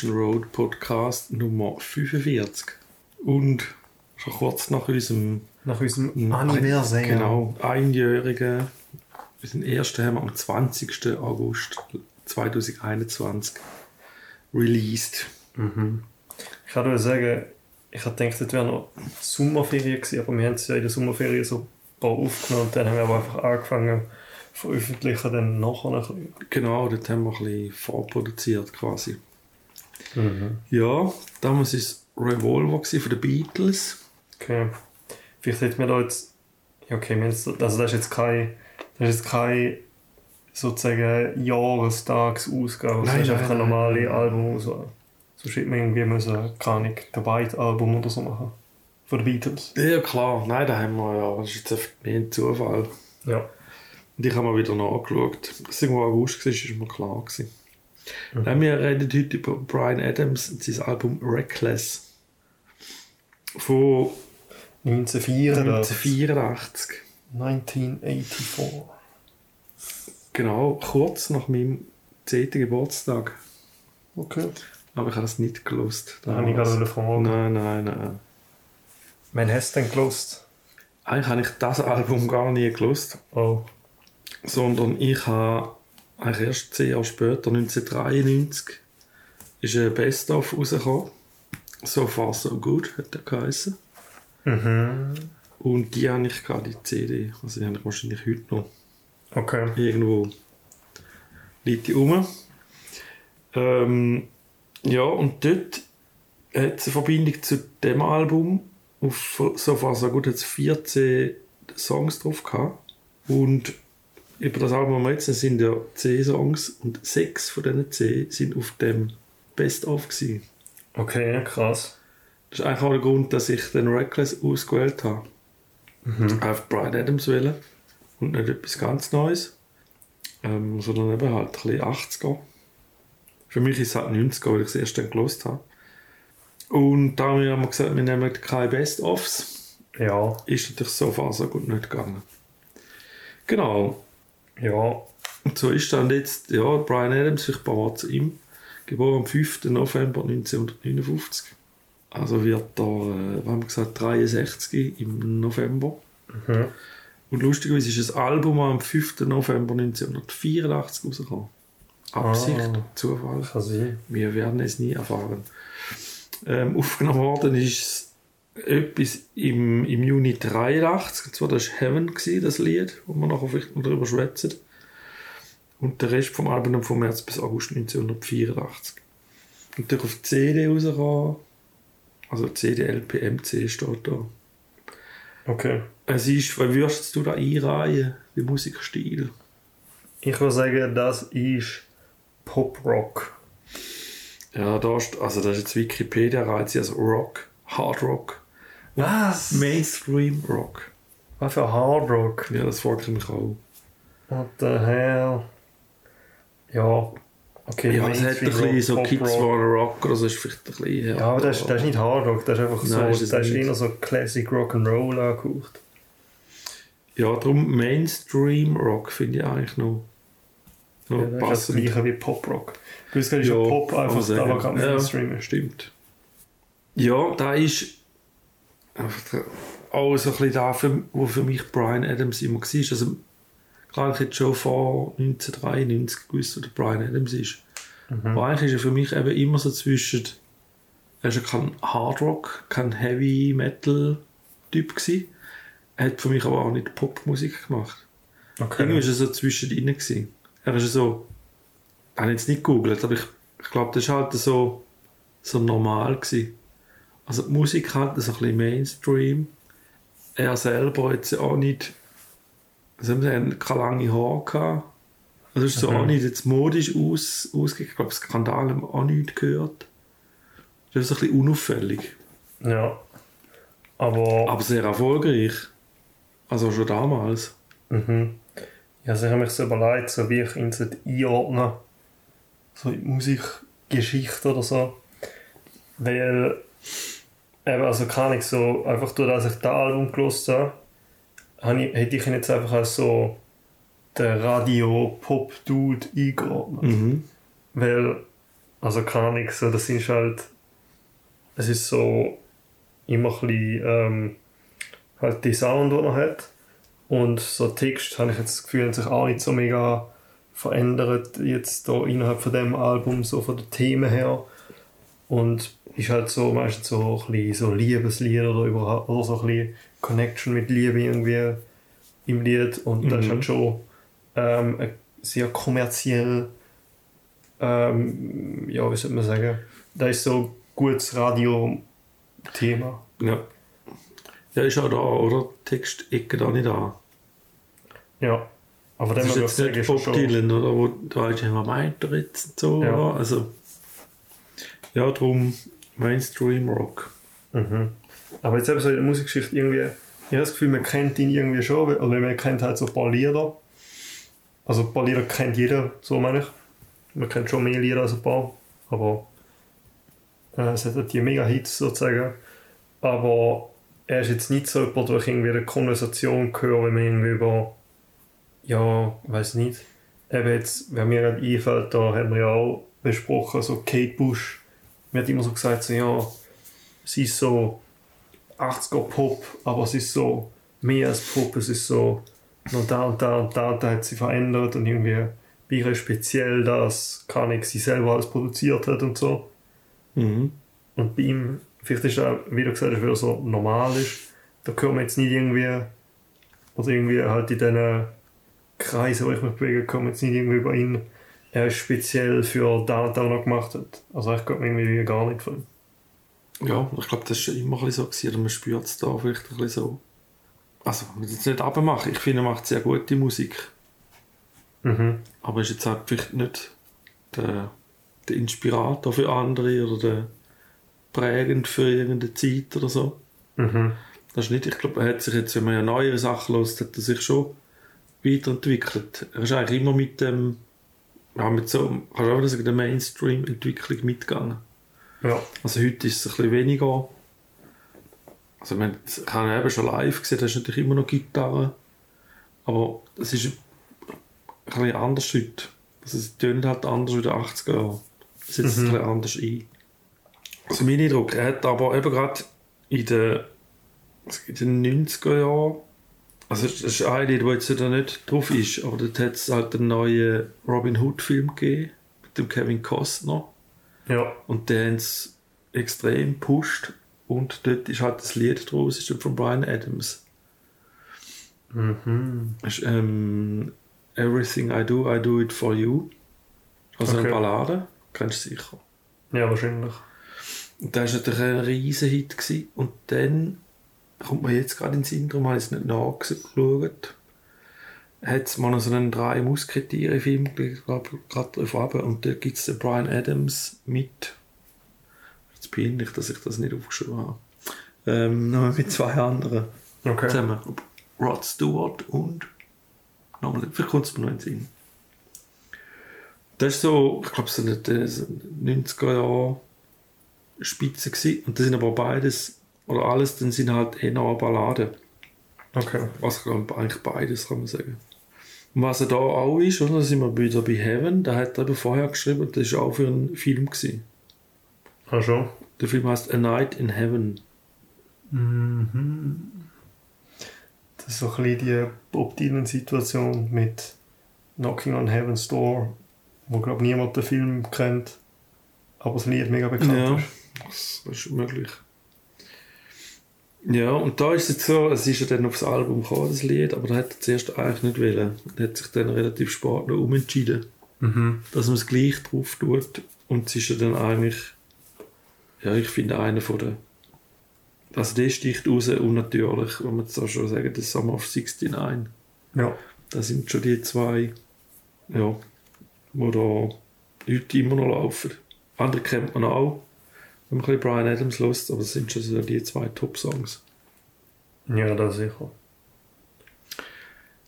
Station Road Podcast Nummer 45. Und schon kurz nach unserem Nach unserem Anniversary. Genau, einjährigen. Unseren ersten haben wir am 20. August 2021 released. Ich kann nur sagen, ich hatte gedacht, das wäre noch Sommerferien gewesen, aber wir haben es ja in der Sommerferien so ein paar aufgenommen und dann haben wir aber einfach angefangen zu veröffentlichen, dann nachher. Genau, dort haben wir ein bisschen vorproduziert quasi. Mhm. Ja, damals war es Revolver von den Beatles. Okay. Vielleicht hätten wir da jetzt. Ja, okay, wir jetzt, also das ist jetzt kein. Das ist jetzt kein sozusagen Jahrestagsausgabe. Das ist einfach eine nein. normale Albumauswahl. Sonst hätte man irgendwie müssen, keine Ahnung, der White-Album oder so machen. Von den Beatles. Ja, klar. Nein, da haben wir ja. Das ist jetzt mehr ein Zufall. Ja. Und ich habe mal wieder nachgeschaut. Dass es irgendwo August war, ist mir klar. Gewesen. Dann wir reden heute über Brian Adams und sein Album Reckless. Von 1984. 1984. 1984. Genau, kurz nach meinem 10. Geburtstag. Okay. Aber ich habe das nicht gewusst. Da habe ich gerade fragen. Nein, nein, nein. Wann hast du denn gelost? Eigentlich habe ich das Album gar nie gewusst. Oh. sondern ich habe eigentlich erst zehn Jahre später, 1993, ist ein Best-of rausgekommen. So far so gut, hat der geheißen. Mhm. Und die habe ich gerade, die CD, also die habe ich wahrscheinlich heute noch Okay. irgendwo liegt die rum. Ähm, ja, und dort hat es eine Verbindung zu dem Album. Auf so far so gut hat es 14 Songs drauf gehabt. Und über das Album jetzt sind ja 10 Songs und 6 von diesen 10 sind auf dem Best-of gewesen. Okay, krass. Das ist eigentlich auch der Grund, dass ich den Reckless ausgewählt habe. Auf Brian Adams wählen und nicht etwas ganz Neues, ähm, sondern eben halt ein bisschen 80er. Für mich ist es halt 90er, weil ich es erst dann gelost habe. Und da haben wir gesagt, wir nehmen keine Best-Ofs. Ja. Ist natürlich so far so gut nicht gegangen. Genau. Ja. Und so ist dann jetzt, ja, Brian Adams, paar Worte zu ihm, geboren am 5. November 1959. Also wird er, äh, wir haben gesagt, 63 im November. Mhm. Und lustigerweise ist das Album am 5. November 1984 rausgekommen. Absicht, Ah. Zufall. Kann sein. Wir werden es nie erfahren. Ähm, aufgenommen worden ist etwas im, im Juni 83. Und zwar das war Heaven, gewesen, das Lied, wo wir nachher vielleicht noch darüber schwätzen. Und der Rest vom Album vom März bis August 1984. Und durch auf CD rausgekommen. Also CD, LP, MC steht da. Okay. Es ist, wie würdest du da einreihen, wie Musikstil? Ich würde sagen, das ist Pop-Rock. Ja, da ist, also das ist jetzt Wikipedia reiht sie als Rock, Hard Rock, Was? Mainstream Rock. Was für Hard Rock? Ja, das frage ich mich auch. What the hell? Ja. Okay, Ja, es hat ein bisschen so Rock, Kids. Wanna Rock oder so ist vielleicht ein bisschen Ja, aber das ist, das ist nicht Hard Rock, das ist einfach so, Nein, das ist ist, es nicht. eher so Classic Rock'n'Roll angehaucht. Ja, darum Mainstream Rock finde ich eigentlich noch, noch Ja, das ist das passend. gleiche wie Pop-Rock. Du hast gerade schon Pop einfach, aber kein Ja, Mainstream ist. Stimmt. Ja, da ist auch so ein bisschen da, für, wo für mich Brian Adams immer war. Also, klar, ich hätte schon vor 1993 gewusst, wer der Brian Adams ist. Aber eigentlich ist er für mich eben immer so zwischen, er ja kein Hard Rock, kein Heavy Metal Typ gewesen. Er hat für mich aber auch nicht Popmusik gemacht. Irgendwie Okay. war er so zwischendrin. Gewesen. Er ist so, ich habe jetzt nicht gegoogelt, aber ich, ich glaube, das war halt so, so normal. Gewesen. Also die Musik so ein bisschen Mainstream. Er selber hat auch nicht, also er hat keine lange Haare gehabt. Also ist so Mhm. auch nicht jetzt modisch aus, ausgegangen. Ich glaube, Skandal haben wir auch nicht gehört. Das ist ein bisschen unauffällig. Ja. Aber, Aber sehr erfolgreich. Also schon damals. mhm. ja, also ich habe mich so überlegt, so wie ich ihn so einordnen so in die Musikgeschichte oder so. Weil, eben, also kann ich so, einfach durch dass ich das Album gelost habe, ich, hätte ich ihn jetzt einfach als so der Radio-Pop-Dude eingeordnet. Mhm. Weil Also keine Ahnung, so, das ist halt, es ist so immer ein bisschen, ähm, halt die Sound, die er hat. Und so Text, habe ich jetzt das Gefühl, hat sich auch nicht so mega verändert jetzt da innerhalb von dem Album, so von den Themen her. Und ist halt so meistens so ein bisschen so Liebeslied oder überhaupt, oder so ein bisschen Connection mit Liebe irgendwie im Lied. Und das ist Mhm. halt schon ähm, ein sehr kommerziell, ähm, ja, wie soll man sagen, das ist so ein gutes Radio-Thema. Ja. Ja, ist auch da, oder? Text-Ecke da nicht da. Ja. Aber Das ist jetzt sagen, nicht ist Bob Dylan, oder? Wo da ist immer meint jetzt so, Ja. Also, ja, darum Mainstream Rock. Mhm. Aber jetzt eben so in der Musikgeschichte irgendwie, ich habe das Gefühl, man kennt ihn irgendwie schon, oder man kennt halt so ein paar Lieder. Also ein paar Lieder kennt jeder, so meine ich. Man kennt schon mehr Lieder als ein paar, aber äh, es hat halt die Mega-Hits sozusagen. Aber er ist jetzt nicht so jemand, der ich irgendwie eine Konversation höre, wenn man irgendwie über, ja, weiß nicht, eben jetzt, wer mir gerade einfällt, da haben wir ja auch besprochen, so Kate Bush, mir hat immer so gesagt, so, ja, sie ist so 80er Pop, aber es ist so mehr als Pop, es ist so noch da und da und da, da hat sie verändert und irgendwie ist speziell, dass kann ich sie selber alles produziert hat und so. Mhm. Und bei ihm, vielleicht ist er, wie du gesagt hast, wieder so normal ist, da können wir jetzt nicht irgendwie, oder irgendwie halt in diesen Kreisen, wo ich mich bewege, kommen jetzt nicht irgendwie über ihn, er ist speziell für da noch gemacht hat. Also ich glaube irgendwie gar nicht von ihm. Ja, ich glaube, das ist schon immer ein bisschen so gewesen, man spürt es da vielleicht ein bisschen so. Also, man will es nicht abmachen. Ich finde, er macht sehr gute Musik. Mhm. Aber ist jetzt halt vielleicht nicht der, der Inspirator für andere oder der prägend für irgendeine Zeit oder so. Mhm. Das ist nicht, ich glaube, er hat sich jetzt, wenn man ja neuere Sachen hört, hat er sich schon weiterentwickelt. Er ist eigentlich immer mit dem, ja, mit so, kannst du auch sagen, der Mainstream-Entwicklung mitgegangen. Ja. Also heute ist es ein bisschen weniger. Also man ich habe ihn eben schon live gesehen, da ist natürlich immer noch Gitarre. Aber es ist ein bisschen anders heute. Also es tönt halt anders wie in den 80er Jahren. Es setzt Mhm. ein bisschen anders ein. Also mein Eindruck, er hat aber eben gerade in den, in den 90er Jahren, also es ist ein Lied, das jetzt da nicht drauf ist, aber dort hat es halt einen neuen Robin Hood Film gegeben, mit dem Kevin Costner. Ja. Und der haben es extrem gepusht. Und dort ist halt das Lied draus, ist von Brian Adams. Mhm. Ist, ähm, Everything I Do, I Do It For You. Also eine Okay. Ballade, kennst du sicher. Ja, wahrscheinlich. Und das war natürlich ein riesen Hit. Gewesen. Und dann kommt man jetzt gerade ins Intro, habe ich es nicht nachgeschaut. Hat es mal noch so einen drei Musketiere-Film, glaube gerade drauf runter. Und da gibt es den Brian Adams mit. Jetzt peinlich, dass ich das nicht aufgeschrieben habe. Ähm, noch mit zwei anderen Okay. zusammen. Rod Stewart und. Nochmal, vielleicht kommt es mir noch in den Sinn. Das ist so, ich glaube, so eine äh, so eine 90er Jahre Spitze gewesen. Und das sind aber beides, oder alles, dann sind halt eher noch Balladen. Okay. Also eigentlich beides, kann man sagen. Und was er da auch ist, oder, da sind wir wieder bei Heaven, da hat er eben vorher geschrieben, das war auch für einen Film. Gewesen. Ah, schon. Der Film heißt A Night in Heaven. Mhm. Das ist so ein bisschen die Bob Dylan-Situation mit Knocking on Heaven's Door, wo, glaube niemand den Film kennt, aber das Lied mega bekannt Ja. ist. Das ist möglich. Ja, und da ist es so, es ist ja dann aufs Album gekommen, das Lied, aber da hat er zuerst eigentlich nicht wollen. Er hat sich dann relativ spät noch umentschieden, Mhm. dass man es gleich drauf tut. Und es ist ja dann eigentlich, ja, ich finde einer von den, also der sticht raus unnatürlich, wenn man jetzt auch schon sagen, das Summer of 69. Ja. Das sind schon die zwei, ja, die da heute immer noch laufen. Andere kennt man auch, wenn man ein bisschen Brian Adams lässt, aber es sind schon so die zwei Top-Songs. Ja, das sicher.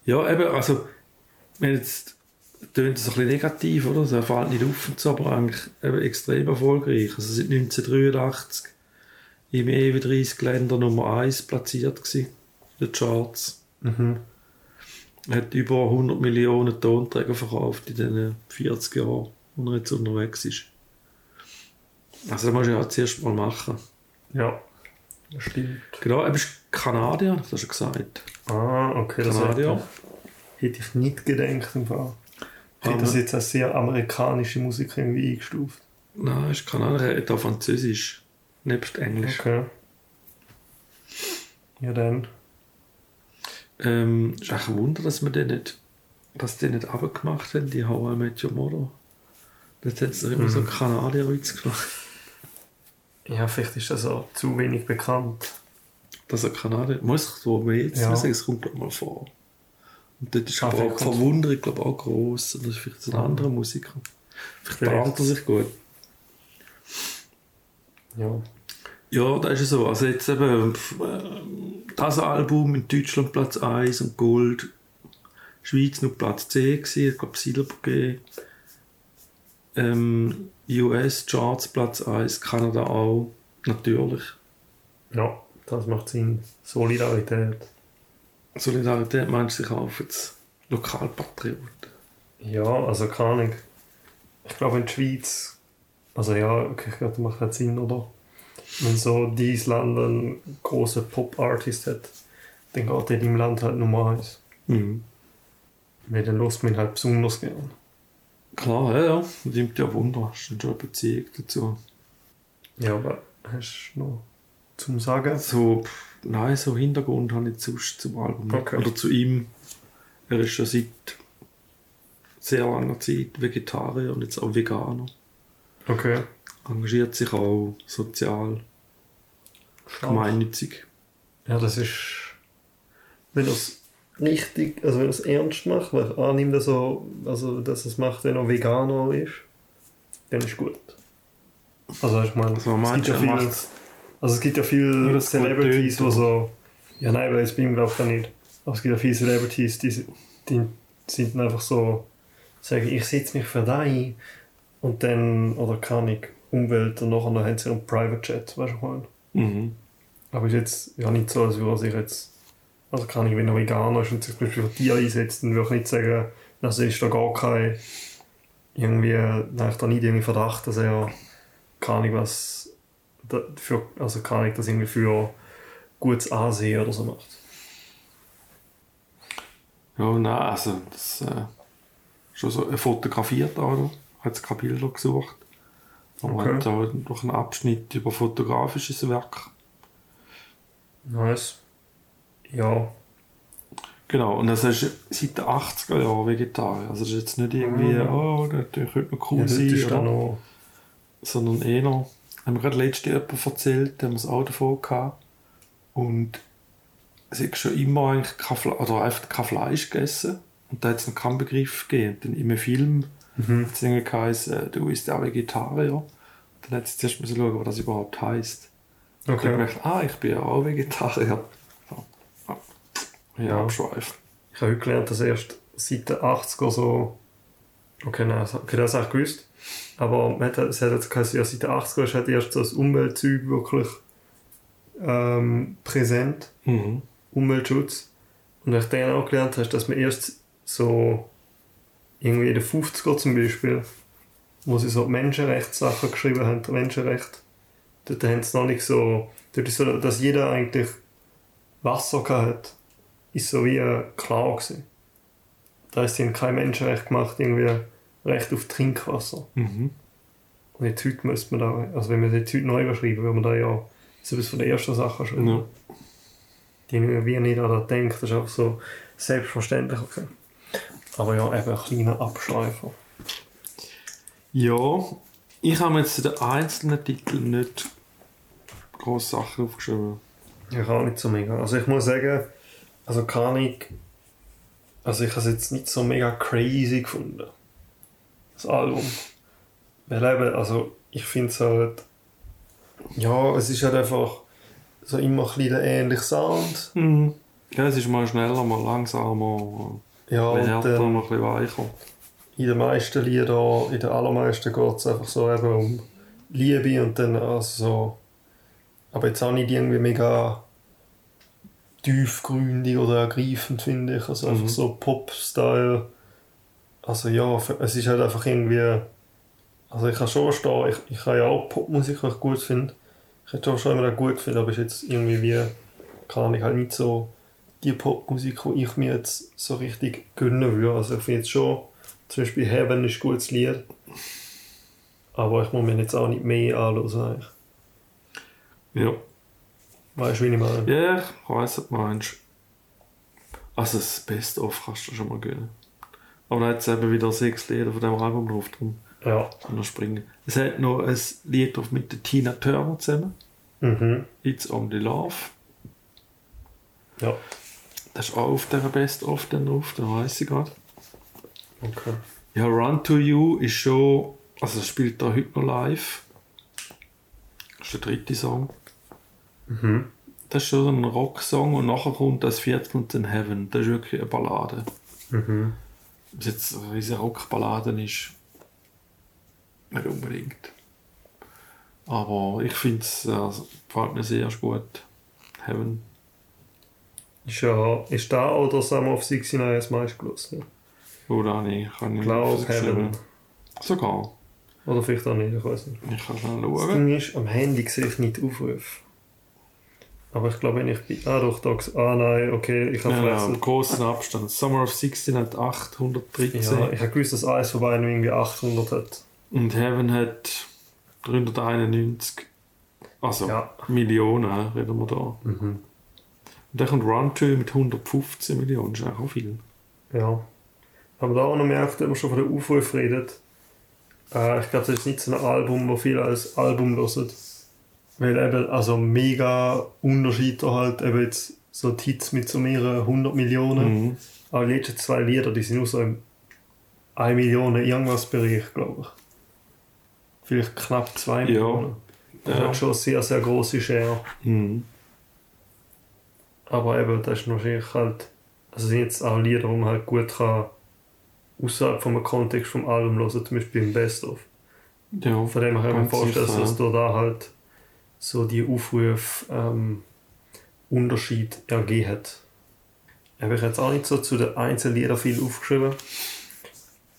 Ja, eben, also, wenn jetzt tönt es ein bisschen negativ, oder? Also, er fällt nicht auf und so, aber eigentlich eben extrem erfolgreich. Also, seit 1983 im EW 30 Länder Nummer 1 platziert gewesen, in den Charts. Mhm. Er hat über 100 Millionen Tonträger verkauft in den 40 Jahren, wo er jetzt unterwegs ist. Also das musst du ja zuerst mal machen. Ja, das stimmt. Genau, du bist Kanadier, das hast du gesagt. Ah, okay, das Kanadier. hätte, hätte ich nicht gedacht im Fall. Ich hätte das jetzt als sehr amerikanische Musik irgendwie eingestuft. Nein, ist Kanadier, er hat auch Französisch, nebst Englisch. Okay. Ja, dann. Ähm, ist eigentlich ein Wunder, dass wir den nicht, dass die nicht abgemacht haben, die How I Met Your Mother. Jetzt hat es immer so Mhm. Kanadier-Witz gemacht. Ja, vielleicht ist das auch zu wenig bekannt. Dass er Kanadier, muss ich so mehr jetzt Ja. sagen, es kommt glaub mal vor. Und dort ist Ah, aber auch vielleicht die Verwunderung glaub, ich, auch gross. Und das ist vielleicht ein Ah. anderer Musiker. Vielleicht behandelt er sich gut. Ja. Ja, das ist so. Also jetzt eben ähm, das Album in Deutschland Platz 1 und Gold. Schweiz nur Platz 10 gewesen, ich glaube Silber gegeben. Ähm, US Charts Platz 1, Kanada auch. Natürlich. Ja, das macht Sinn. Solidarität. Solidarität meinst du sich auf jetzt Lokalpatriot. Ja, also keine Ahnung. Ich glaube in der Schweiz, also ja, ich glaube, das macht halt Sinn, oder? Wenn so dieses Land einen grossen Pop-Artist hat, dann geht der in deinem Land halt Nummer eins. Mhm. Weil dann lässt man halt besonders gern. Klar, ja, ja. Das nimmt ja Wunder. Hast du schon eine Beziehung dazu? Ja, aber hast du noch zum Sagen? So, nein, so Hintergrund habe ich sonst zum Album. Okay. Oder zu ihm. Er ist schon seit sehr langer Zeit Vegetarier und jetzt auch Veganer. Okay. Engagiert sich auch sozial, Stark. gemeinnützig. Ja, das ist. Wenn er es richtig, also wenn er es ernst macht, weil ich annehme, dass er, also, dass es macht, wenn er Veganer ist, dann ist gut. Also ich meine, Also es gibt ja viel, also es gibt ja viele es Celebrities, die so, ja nein, weil jetzt bei ihm glaube ich nicht, aber es gibt ja viele Celebrities, die, die sind einfach so, sagen, ich setze mich für da ein und dann, oder kann ich Umwelt und nachher haben sie einen Private Chat, weißt du, ich meine? Mhm. Aber ist jetzt ja nicht so, als würde er sich jetzt. Also kann ich, wenn er Veganer ist und sich zum Beispiel für Tiere einsetzt, dann würde ich nicht sagen, also ist da gar kein. Irgendwie, dann ich da nicht irgendwie Verdacht, dass er. Keine Ahnung, was. da- Für, also keine Ahnung, das irgendwie für gutes Ansehen oder so macht. Ja, nein, also das äh, schon so er fotografiert auch noch. Hat keine Bilder gesucht. Aber Okay. hat da noch einen Abschnitt über fotografisches Werk. Nice. Ja. Genau, und das ist seit den 80er Jahren Vegetarier. Also das ist jetzt nicht irgendwie, Mhm. oh, das könnte noch cool ja das sein, dann oder? noch. sondern eher, haben wir gerade letzte jemand erzählt, da haben wir es auch davon gehabt. Und es hat schon immer eigentlich kein, Fle oder einfach kein Fleisch gegessen. Und da hat es noch keinen Begriff gegeben. Dann in einem Film Mhm. hat es irgendwie geheißen, äh, du bist auch Vegetarier. Dann hat es zuerst müssen schauen, was das überhaupt heisst. Ich habe Okay. gedacht, ah, ich bin ja auch Vegetarier. Ja, abschweifen. Ich habe heute gelernt, dass erst seit den 80er so. Okay, nein, okay, das habe ich gewusst. Aber man hat, es hat jetzt geheißen, ja, seit den 80er ist halt erst so das Umweltzeug wirklich ähm, präsent. Mhm. Umweltschutz. Und was ich dann auch gelernt habe, dass man erst so irgendwie in den 50er zum Beispiel, wo sie so Menschenrechtssachen geschrieben haben, Menschenrecht, dort haben sie noch nicht so, dort ist so, dass jeder eigentlich Wasser hat, ist so wie äh, klar gewesen. Da ist ihnen kein Menschenrecht gemacht, irgendwie Recht auf Trinkwasser. Mhm. Und jetzt heute müsste man da, also wenn wir das jetzt heute neu überschreiben, würde man da ja so etwas von der ersten Sache schreiben. Ja. Die irgendwie nicht an das denkt, das ist einfach so selbstverständlich. Okay. Aber ja, eben ein kleiner Abschweifer. Ja, ich habe jetzt zu den einzelnen Titeln nicht grosse Sachen aufgeschrieben. Ich auch nicht so mega. Also ich muss sagen, also kann ich, also ich habe es jetzt nicht so mega crazy gefunden. Das Album. Weil eben, also ich finde es halt, ja, es ist halt einfach so immer ein bisschen der ähnliche Sound. Mhm. Ja, es ist mal schneller, mal langsamer, Ja, und härter, dann, mal ein bisschen weicher. in den meisten Liedern, in den allermeisten geht es einfach so eben um Liebe und dann also so, aber jetzt auch nicht irgendwie mega tiefgründig oder ergreifend, finde ich. Also einfach Mhm. so Pop-Style. Also ja, es ist halt einfach irgendwie, Also ich kann schon verstehen, ich, ich kann ja auch Popmusik, die ich gut finde. Ich hätte schon immer gut gefunden, aber ist jetzt irgendwie wie, kann ich halt nicht so die Popmusik, die ich mir jetzt so richtig gönnen würde. Also ich finde jetzt schon, zum Beispiel Heaven ist ein gutes Lied. Aber ich muss mir jetzt auch nicht mehr anhören eigentlich. Ja. Weißt du, wie ich meine? Ja, ich weiss, was du meinst. Also das Best-of kannst du schon mal gönnen. Aber dann hat es eben wieder sechs Lieder von diesem Album drauf, darum Ja. kann er springen. Es hat noch ein Lied drauf mit der Tina Turner zusammen. Mhm. It's Only Love. Ja. Das ist auch auf dieser Best-of dann drauf, dann weiss ich gerade. Okay. Ja, Run to You ist schon. Also, das spielt da heute noch live. Das ist der dritte Song. Mhm. Das ist schon so ein Rocksong und nachher kommt das vierte und dann Heaven. Das ist wirklich eine Ballade. Mhm. Ob es jetzt eine riesige Rockballade ist, nicht unbedingt. Aber ich finde es, also, gefällt mir sehr gut. Heaven. Ist ja, ist da auch der Summer of 69 das gelesen? Oder nicht? Kann ich Glaub, nicht Heaven. Sogar. Oder vielleicht auch nicht, ich weiß nicht. Ich kann schnell Das schauen. Ding ist, am Handy sehe ich nicht Aufrufe. Aber ich glaube, wenn ich bei... Ah doch, da... Ah nein, okay, ich habe Ja, im großen Abstand. Summer of 16 hat 813 Ja, ich habe gewusst, dass eins von beiden irgendwie 800 hat. und Heaven hat 391. Also Ja. Millionen reden wir da. Mhm. Und dann kommt Run to mit 115 Millionen, das ist auch viel. Ja. Aber da auch noch merkt, wenn man schon von den Aufrufen redet, äh, ich glaube, das ist nicht so ein Album, wo viele als Album hören. Weil eben, also mega Unterschied da halt, eben jetzt so die Hits mit so mehreren 100 Millionen. Mhm. Aber die letzten zwei Lieder, die sind nur so im 1 Million irgendwas Bereich, glaube ich. Vielleicht knapp 2 Ja. Millionen. Das Ja. hat schon eine sehr, sehr grosse Share. Mhm. Aber eben, das ist wahrscheinlich halt, also sind jetzt auch Lieder, die man halt gut kann außerhalb vom Kontext vom Album hören, zum Beispiel im Best of. Ja, Von dem her kann ich mir Ganz vorstellen, dass ja. da da halt so die Aufrufe ähm, Unterschied ergeben hat. Habe ich jetzt auch nicht so zu den einzelnen Liedern viel aufgeschrieben.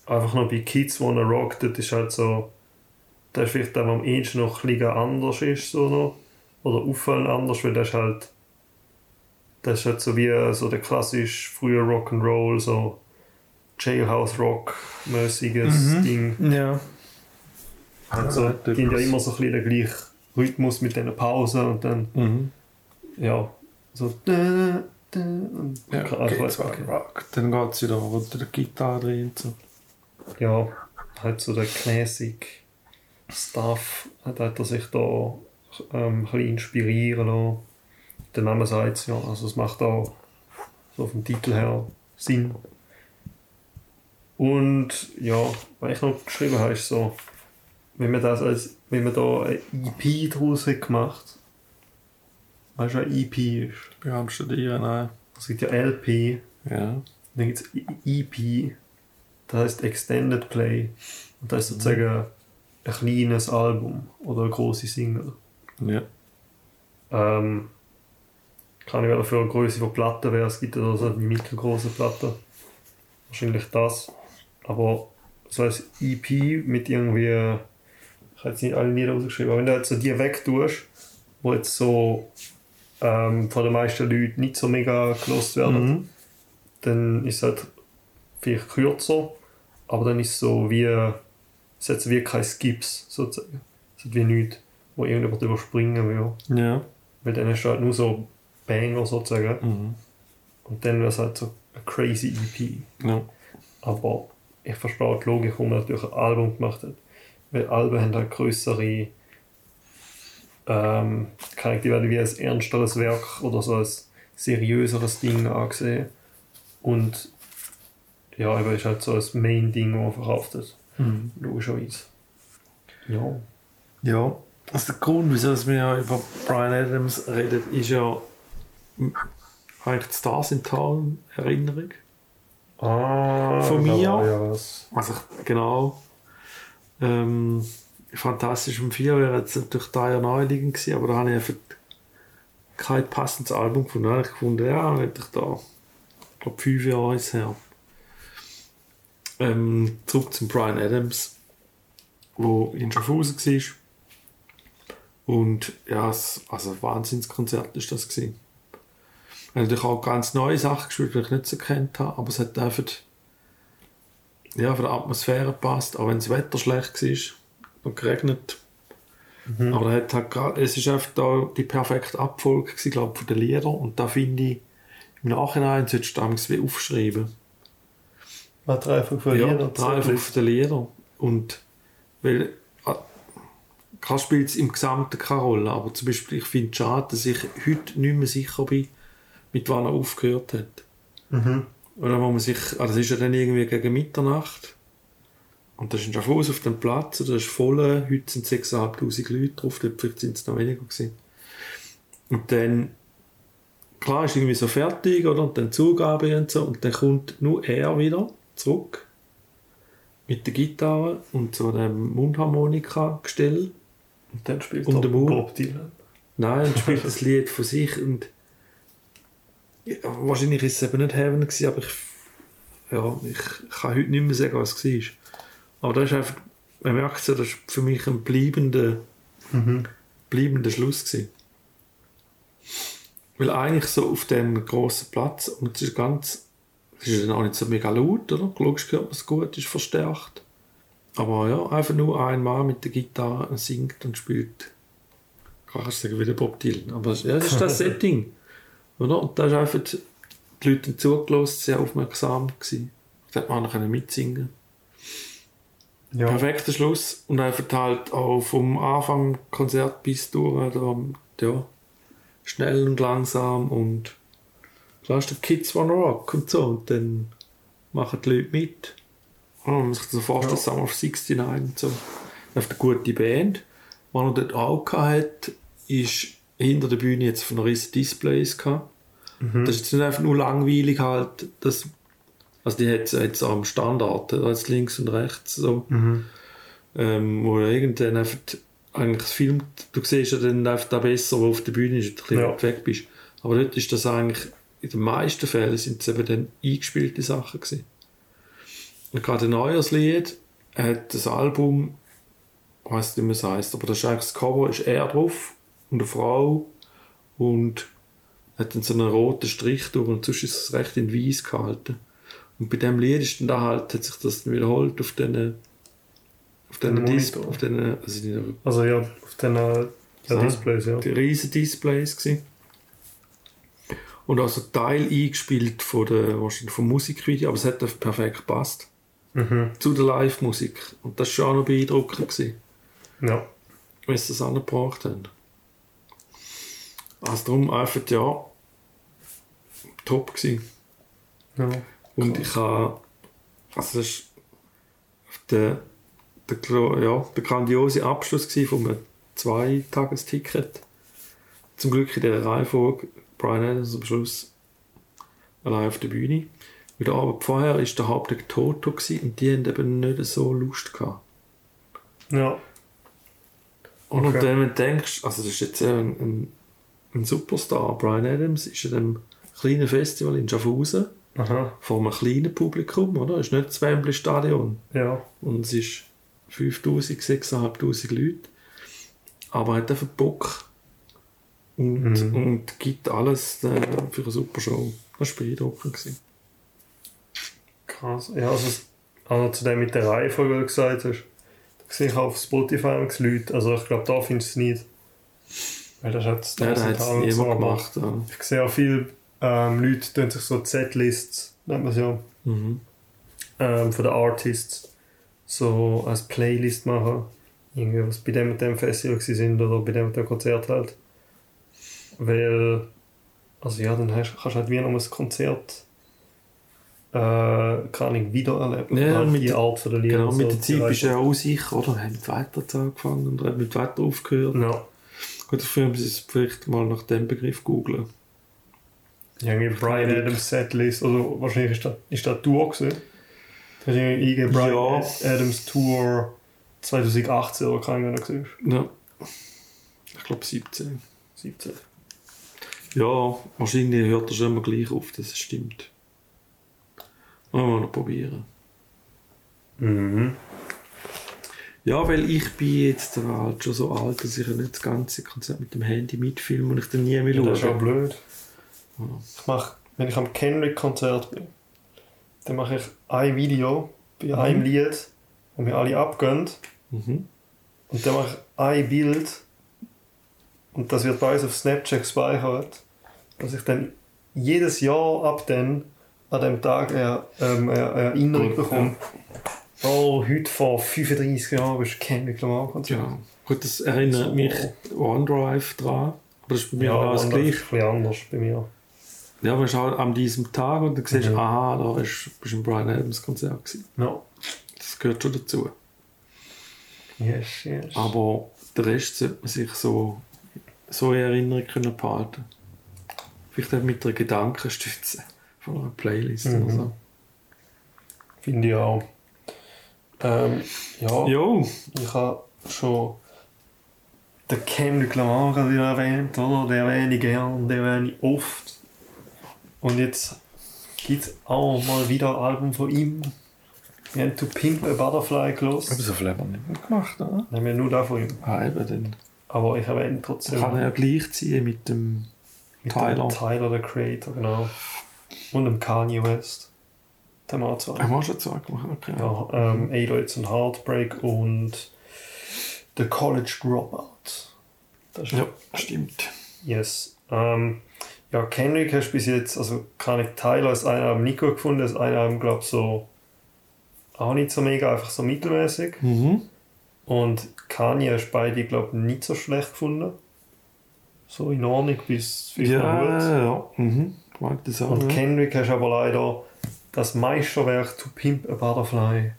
Einfach noch bei Kids Wanna Rock, das ist halt so, das ist vielleicht der, der am ehesten noch ein bisschen anders ist, so noch. Oder auffallend anders, weil das ist halt, das ist halt so wie so der klassisch frühe Rock'n'Roll, so Jailhouse Rock mäßiges Mhm. Ding. Ja. Also, die haben ja immer so ein bisschen den gleichen Rhythmus mit diesen Pausen und dann, Mhm. ja, so. Da, da, und, Ja, also, okay, weiss okay. Rock. Dann geht es wieder unter der Gitarre drin und so. ja, halt so der Classic Stuff, hat hat er sich da ähm, ein bisschen inspirieren lassen. Der Name sagt es ja, also es macht auch so vom Titel her Sinn. Und ja, was ich noch geschrieben habe, ist so, wenn man das als, wenn man da eine EP draus hat gemacht, weißt du, was eine EP ist? Beim Studieren, nein. Es gibt ja LP, Ja. dann gibt es EP, das heißt Extended Play. Und das ist sozusagen ein kleines Album oder eine große Single. Ja. Ähm, kann ich wieder für eine Größe von Platten wäre, es gibt ja so die mittelgroße Platten. Wahrscheinlich das. Aber so als EP mit irgendwie, ich habe jetzt nicht alle Lieder rausgeschrieben, aber wenn du jetzt so die wegtust, wo jetzt so ähm, von den meisten Leuten nicht so mega gelost werden, Mhm. dann ist es halt vielleicht kürzer, aber dann ist es so wie, es hat wie keine Skips sozusagen. Es hat wie nichts, wo irgendjemand überspringen will. Ja. Weil dann hast du halt nur so Banger sozusagen. Mhm. Und dann wäre es halt so eine crazy EP. Ja. Aber ich verstehe die Logik, warum man natürlich ein Album gemacht hat. Weil Alben haben halt größere. Ähm, kann ich die werden wie ein ernsteres Werk oder so ein seriöseres Ding angesehen. Und ja, eben ist halt so ein Main-Ding, das man verkauft hat. Mhm. Logischerweise. Ja. Ja, also der Grund, wieso wir ja über Brian Adams reden, ist ja eigentlich die Stars in Town Erinnerung. Ah, Von mir? Ja, was. Also ich- genau. Ähm, Fantastisch um 4 wäre jetzt natürlich da ja naheliegend gewesen, aber da habe ich einfach kein passendes Album gefunden. Ich gefunden, ja, hätte ich da, ich glaube, fünf Jahre ist her. Ähm, zurück zum Brian Adams. wo in Schaffhausen war. Und ja, es, also ein Wahnsinnskonzert ist das. Wir haben natürlich auch ganz neue Sachen gespielt, die ich nicht so kennt habe, aber es hat einfach ja, von der Atmosphäre gepasst, auch wenn das Wetter schlecht war und geregnet. Mhm. Aber hat halt grad, es ist einfach da die perfekte Abfolge gewesen, glaub, von den Liedern und da finde ich, im Nachhinein solltest du wie aufschreiben. Was drei von den Ja, Liedern? drei von den Liedern. Und weil klar spielt es im Gesamten keine Rolle, aber zum Beispiel, ich finde es schade, dass ich heute nicht mehr sicher bin, mit wann er aufgehört hat. Mhm. Oder wo man sich, ah, das ist ja dann irgendwie gegen Mitternacht. Und da ist ein Schaffhaus auf dem Platz, und da ist voll, heute sind 6'500 Leute drauf, dort vielleicht sind es noch weniger gewesen. Und dann, klar, ist irgendwie so fertig, oder? Und dann Zugabe und so, und dann kommt nur er wieder zurück. Mit der Gitarre und so einem Mundharmonika-Gestell. Und dann spielt Und er. Bob Dylan. Nein, und spielt das Lied von sich und ja, wahrscheinlich ist es eben nicht Heaven gewesen, aber ich, ja, ich kann heute nicht mehr sagen, was es war. Aber das ist einfach, man merkt so, das ist für mich ein bleibender, Mhm. bleibender Schluss gewesen. Weil eigentlich so auf dem grossen Platz, und es ist ganz, es ist dann auch nicht so mega laut, oder? Logisch hört man es gut, ist verstärkt. Aber ja, einfach nur ein Mann mit der Gitarre singt und spielt. Kann ich sagen, wie der Bob Dylan. Aber ja, das ist das Setting. Oder? Und da ist einfach, die Leute zugelassen, sehr aufmerksam gewesen. Da hat man auch mitsingen Ja. Perfekter Schluss. Und einfach halt auch vom Anfang Konzert bis durch, ja, schnell und langsam und ist der Kids Wanna Rock und so. Und dann machen die Leute mit. Und man muss sich so vorstellen, Ja. Summer of 69 und so. Einfach eine gute Band. Was er dort auch hat, ist hinter der Bühne jetzt von riesen Displays gehabt. Mhm. Das ist nicht einfach nur langweilig halt, das, also die hat jetzt am Standard, da jetzt links und rechts so, Mhm. ähm, wo irgendwann einfach eigentlich das Film, du siehst ja dann einfach da besser, wo auf der Bühne ist, ein bisschen Ja. weg bist. Aber dort ist das eigentlich, in den meisten Fällen sind es eben dann eingespielte Sachen gewesen. Und gerade ein neues Lied hat das Album, ich weiss nicht, wie es heisst, aber das ist eigentlich das Cover, ist er drauf und eine Frau und hat dann so einen roten Strich durch und sonst ist es recht in weiß gehalten. Und bei dem Lied ist dann da halt, hat sich das wiederholt auf den auf den, Den Dis Monitor. auf den also nicht Also ja, auf den äh, ja. Displays, ja. die riesen Displays gewesen. Und also Teil eingespielt von der, wahrscheinlich vom Musikvideo, aber es hat perfekt gepasst Mhm. zu der Live-Musik. Und das war schon auch noch beeindruckend, gewesen, Ja. wie sie das angebracht haben. Also darum einfach, ja, top gewesen. ja. Und ich habe, also das ist der, der, ja, der grandiose Abschluss von einem Zweitagesticket. Zum Glück in dieser Reihenfolge Brian Adams am Schluss allein auf der Bühne. Weil der Abend vorher war der Hauptsächlich Toto und die haben eben nicht so Lust gehabt. Ja. Und Okay. wenn du denkst, also das ist jetzt ein, ein, ein Superstar, Brian Adams, ist in einem kleinen Festival in Schaffhausen Aha. vor einem kleinen Publikum, oder? Es ist nicht das Wembley Stadion. Ja. Und es ist 5000, 6500 Leute. Aber er hat einfach Bock. Und, Mhm. und gibt alles äh, für eine super Show. Das war beeindruckend. gewesen. Krass. Ja, also, also zu dem mit der Reihenfolge, die du gesagt hast, da sehe ich auf Spotify Leute, also ich glaube, da findest du es nicht. Weil das hat Ja, da hat es niemand gemacht. Ja. Ich sehe auch viele ähm, Leute, die sich so Z-Lists, nennt man es ja, Mhm. ähm, von den Artists, so als Playlist machen. Irgendwie, was bei dem und dem Festival sind oder bei dem und dem Konzert halt. Weil, also ja, dann hast, kannst du halt wie noch ein Konzert äh, kann ich wieder erleben. Ja, Halt mit die Art von der Lieder. Genau, mit so der Zeit bist du ja auch sicher, oder? Haben mit weiter angefangen und haben mit weiter aufgehört. Ja. Gut, dafür müssen sie es vielleicht mal nach dem Begriff googeln. Irgendwie Brian Adams Setlist, also wahrscheinlich ist das, ist das Tour gewesen. Das ist irgendwie IG Brian Ja. Adams Tour 2018 oder keine Ahnung gesehen. Ja. Ich glaube 17. 17. Ja, wahrscheinlich hört er schon immer gleich auf, das stimmt. Wollen wir noch probieren. Mhm. Ja, weil ich bin jetzt halt schon so alt, dass ich ja nicht das ganze Konzert mit dem Handy mitfilme und ich dann nie mehr Ja, das ist auch schaue. blöd. Ja. Ich mach, wenn ich am Kendrick-Konzert bin, dann mache ich ein Video bei einem Lied, wo mir alle abgehen. Mhm. Und dann mache ich ein Bild und das wird bei uns auf Snapchat gespeichert, dass ich dann jedes Jahr ab dann an dem Tag eine, ähm, Erinnerung bekomme. Oh, heute vor 35 Jahren bist du Kendrick Lamar Konzert. Ja, gut, das erinnert So. mich OneDrive dran. Aber das ist bei mir Ja, genau das das ist gleiche. ein anders bei mir. Ja, du auch an diesem Tag und dann siehst Mhm. aha, da bist bist du im Brian Adams Konzert gewesen. Ja. Das gehört schon dazu. Yes, yes. Aber der Rest sollte man sich so, so in Erinnerung können behalten. Vielleicht auch mit einer Gedankenstütze von einer Playlist Mhm. oder so. Finde ich auch. Ähm, ja, Jo, ich habe schon den Kendrick Lamar gerade wieder erwähnt, oder? Den erwähne ich gern, den erwähne ich oft. Und jetzt gibt es auch mal wieder ein Album von ihm. Wir haben To Pimp a Butterfly aber gelassen. so viel haben wir nicht mehr gemacht, oder? Nehmen wir nur da von ihm. Ah, eben, dann Aber ich erwähne trotzdem kann er ja gleichziehen mit dem mit Tyler. dem Tyler, der Creator, genau. Und dem Kanye West. Haben wir auch zwei. Haben wir schon zwei gemacht? Okay. Ja, ähm, 808s und Heartbreak und The College Dropout. Das ja, stimmt. Yes. Ähm, ja, Kendrick hast du bis jetzt, also kann ich Tyler als Album nicht gut gefunden, als einen Album glaube ich so auch nicht so mega, einfach so mittelmäßig. Mhm. Und Kanye hast du beide glaube ich nicht so schlecht gefunden. So in Ordnung bis vielleicht noch Ja, gut. ja. Mhm. Das auch. Und ja. Kendrick hast du aber leider das Meisterwerk To Pimp a Butterfly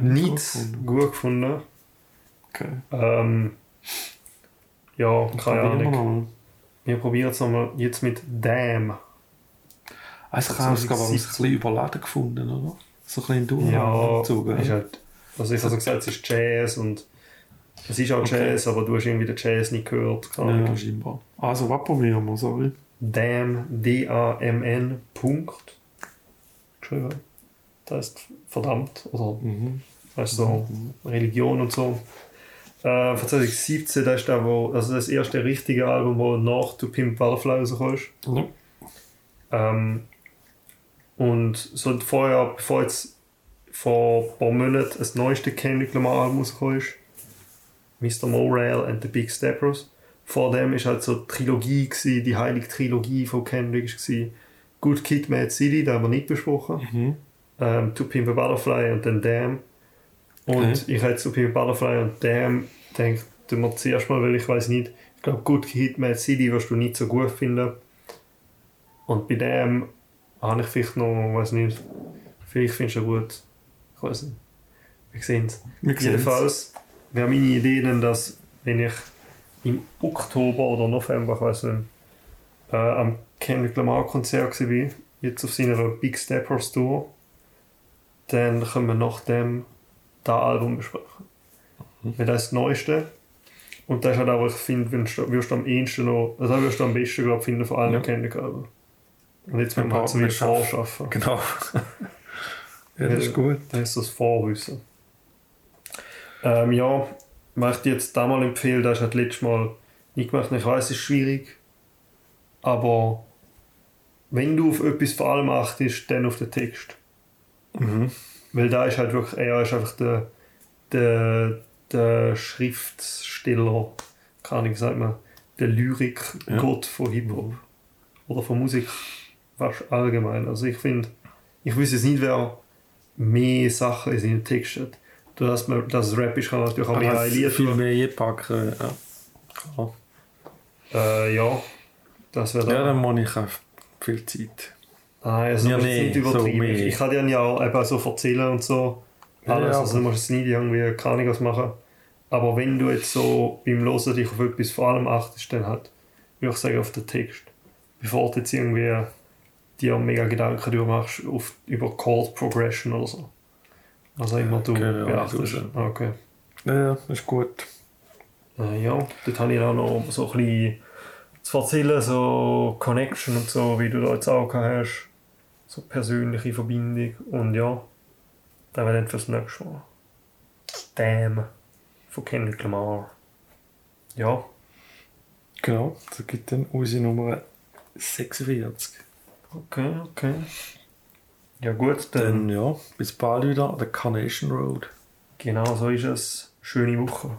nicht gefunden. gut gefunden. Okay. Ähm, ja, keine Probieren wir Ahnung. Wir probieren es nochmal jetzt mit Damn. Also ich habe es ich ein 2017. bisschen überladen gefunden, oder? So ein bisschen Ja, durchgezogen. ist halt, also ich habe gesagt, es ist Jazz und es ist auch Okay. Jazz, aber du hast irgendwie den Jazz nicht gehört. Keine Ahnung. ja, scheinbar. Also, was probieren wir, sorry. Damn, D-A-M-N, Punkt. Geschrieben. Das heißt verdammt, oder Mhm. weißt du, so Religion und so. Äh, von 2017, das ist da, wo, also das erste richtige Album, wo nach To Pimp Butterfly rausgekommen ist. Ja. Ähm, und so vorher, bevor jetzt vor ein paar Monaten das neueste Kendrick Lamar Album rausgekommen ist, Mr. Morale and the Big Steppers. Vor dem ist halt so die Trilogie, gewesen, die heilige Trilogie von Kendrick war Good Kid, Mad City, da haben wir nicht besprochen. Mhm. Ähm, To Pimp a Butterfly und dann Damn. Und Okay. ich hätte zu Pimp a Butterfly und Damn gedacht, tun wir zuerst mal, weil ich weiß nicht, ich glaube Good Kid, Mad City wirst du nicht so gut finden. Und bei Damn habe ich vielleicht noch, weiß nicht, vielleicht findest du ihn gut. Ich weiß nicht. Wir sehen es. Jedenfalls wäre meine Idee dann, dass wenn ich im Oktober oder November, ich weiß nicht, äh, am Kendrick Lamar Konzert war, jetzt auf seiner Big Steppers Tour, dann können wir nach dem das Album besprechen. Weil das ist das Neueste. Und das ist halt auch, was ich finde, wirst du am ehesten noch, also wirst du am besten, glaube ich, finden von allen Ja. Kendrick-Alben. Und jetzt müssen wir halt so paar wie mehr schaffen. vorschaffen. Genau. ja, das ist gut. Das ist das Vorwissen. Ähm, ja, was ich dir jetzt da mal empfehle, das ist halt letztes Mal nicht gemacht. Ich weiß, es ist schwierig. Aber wenn du auf etwas vor allem achtest, dann auf den Text. Mhm. Weil da ist halt wirklich, er ist einfach der, der, der Schriftsteller, kann ich sagen, der Lyrik-Gott von Hip-Hop. Oder von Musik fast allgemein. Also ich finde, ich wüsste jetzt nicht, wer mehr Sachen in seinen Text hat. Dass, man, dass Rap ist, kann natürlich auch mehr Aber ein Lied viel mehr einpacken. Ja. Klar. Äh, ja, das wäre ja, dann muss ich auch viel Zeit. Nein, also Ja, ja, nee, nicht übertrieben. so ich, kann dir ja auch eben so erzählen und so. Ja, Alles, ja, also du musst jetzt nicht irgendwie keine Ahnung was machen. Aber wenn du jetzt so beim Hören dich auf etwas vor allem achtest, dann halt, würde ich sagen, auf den Text. Bevor du jetzt irgendwie dir mega Gedanken darüber machst, auf, über Chord Progression oder so. Also immer du Okay, ja, beachtest. du Okay. Ja, ja, ist gut. Äh, ja, dort habe ich auch noch so ein bisschen zu erzählen, so Connection und so, wie du da jetzt auch hast. So persönliche Verbindung. Und ja, das wäre dann fürs nächste Mal. Damn von Kendrick Lamar. Ja, Genau, das gibt dann unsere Nummer 46. okay, okay. Ja gut, dann Dann ja, bis bald wieder, der Carnation Road. genau so ist es. Schöne Woche.